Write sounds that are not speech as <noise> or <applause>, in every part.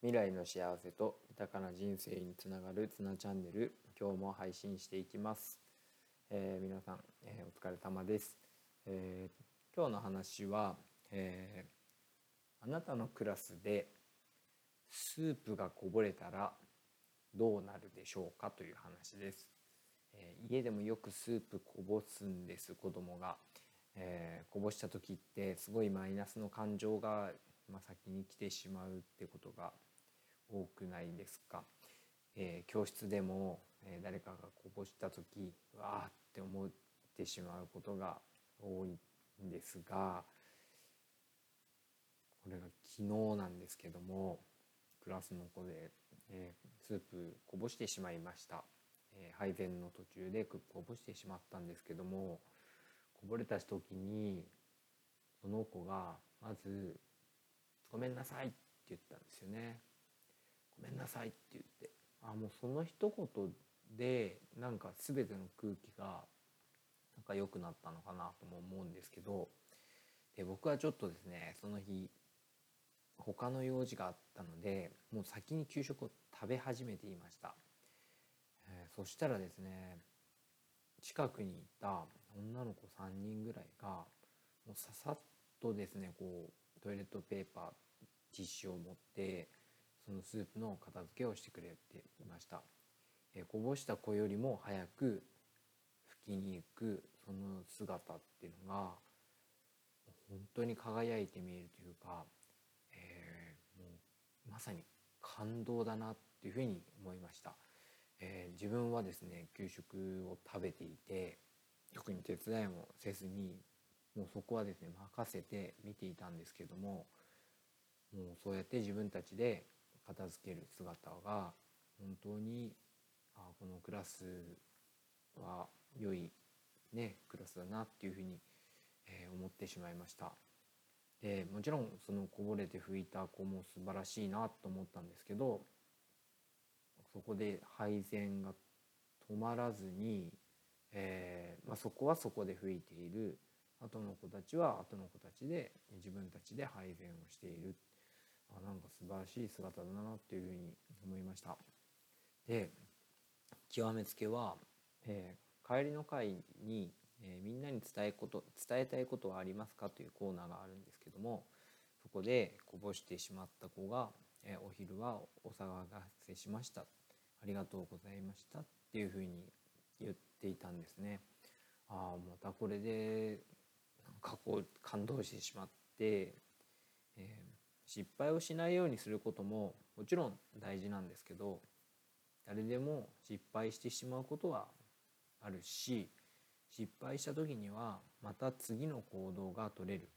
未来の幸せと豊かな人生につながるツナチャンネル今日も配信していきます、えー、皆さん、えー、お疲れ様です、えー、今日の話は、えあなたのクラスでスープがこぼれたらどうなるでしょうかという話です、え家でもよくスープこぼすんです子供が、えこぼした時ってすごいマイナスの感情がまあ、先に来てしまうってことが多くないですか、えー、教室でも、えー、誰かがこぼした時わーって思ってしまうことが多いんですがこれが昨日なんですけどもクラスの子で、えー、スープこぼしてしまいました、え配膳の途中でこぼしてしまったんですけどもこぼれた時にその子がまず「ごめんなさい」って言ったんですよね。ごめんなさいって言って。あもうその一言でなんか全ての空気がなんか良くなったのかなとも思うんですけど。で僕はちょっとですねその日他の用事があったのでもう先に給食を食べ始めていました、えー、そしたらですね近くにいた女の子3人ぐらいがもうささっとですねこうトイレットペーパーティッシュを持ってそのスープの片付けをしてくれていました、えー、こぼした子よりも早く拭きに行くその姿っていうのが本当に輝いて見えるというか、えー、もうまさに感動だなっていうふうに思いました、えー、自分はですね給食を食べていて特に手伝いもせずにもうそこはですね任せて見ていたんですけどももうそうやって自分たちで片付ける姿が本当にあこのクラスは良い、ね、クラスだなっていうふうに、えー、思ってしまいました。でもちろんそのこぼれて拭いた子も素晴らしいなと思ったんですけどそこで配膳が止まらずに、えーまあ、そこはそこで拭いている後の子たちは後の子たちで自分たちで配膳をしている。あなんか素晴らしい姿だなっていうふうに思いました。で極めつけは、えー、帰りの会に、えー、みんなに伝えこと伝えたいことはありますかというコーナーがあるんですけどもそこでこぼしてしまった子が、えー、お昼はお騒がせしました。ありがとうございましたっていうふうに言っていたんですね。ああまたこれでなんかこう感動してしまって、え失敗をしないようにすることももちろん大事なんですけど誰でも失敗してしまうことはあるし失敗した時にはまた次の行動が取れる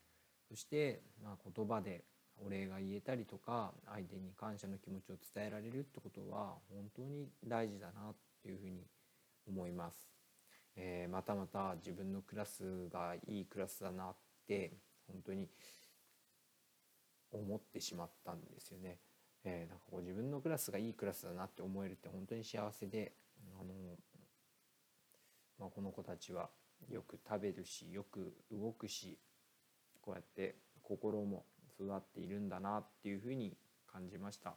そしてまあ言葉でお礼が言えたりとか相手に感謝の気持ちを伝えられるってことは本当に大事だなっていうふうに思います。えー、またまた自分のクラスがいいクラスだなって本当に思ってしまったんですよね。えー、なんかこう自分のクラスがいいクラスだなって思えるって本当に幸せで、あのまあ、この子たちはよく食べるしよく動くしこうやって心も育っているんだなっていうふうに感じました。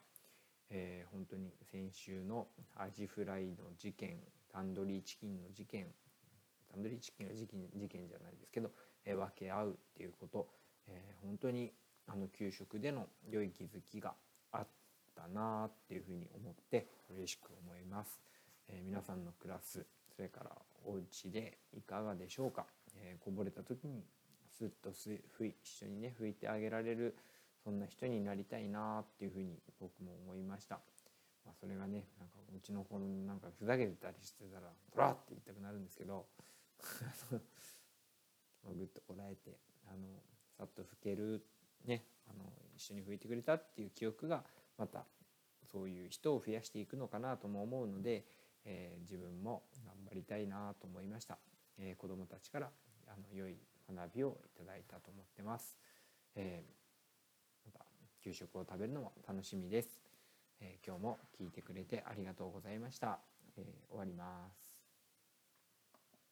えー、本当に先週のアジフライの事件タンドリーチキンの事件タンドリーチキンは事件事件じゃないですけど、えー、分け合うっていうこと、えー、本当にあの給食での良い気づきがあったなっていうふうに思って嬉しく思います、えー、皆さんのクラスそれからお家でいかがでしょうか、えー、こぼれた時にスッとふい一緒にね拭いてあげられるそんな人になりたいなっていうふうに僕も思いました、まあ、それがねなんかうちの子のなんかふざけてたりしてたら「ドラ!」って言いたくなるんですけど <laughs> ぐっとこらえてあのさっと拭けるねあの一緒に拭いてくれたっていう記憶がまたそういう人を増やしていくのかなとも思うので、えー、自分も頑張りたいなと思いました、えー、子どもたちからあの良い学びをいただいたと思ってます、えー、また給食を食べるのも楽しみです、え今日も聞いてくれてありがとうございました、え終わります。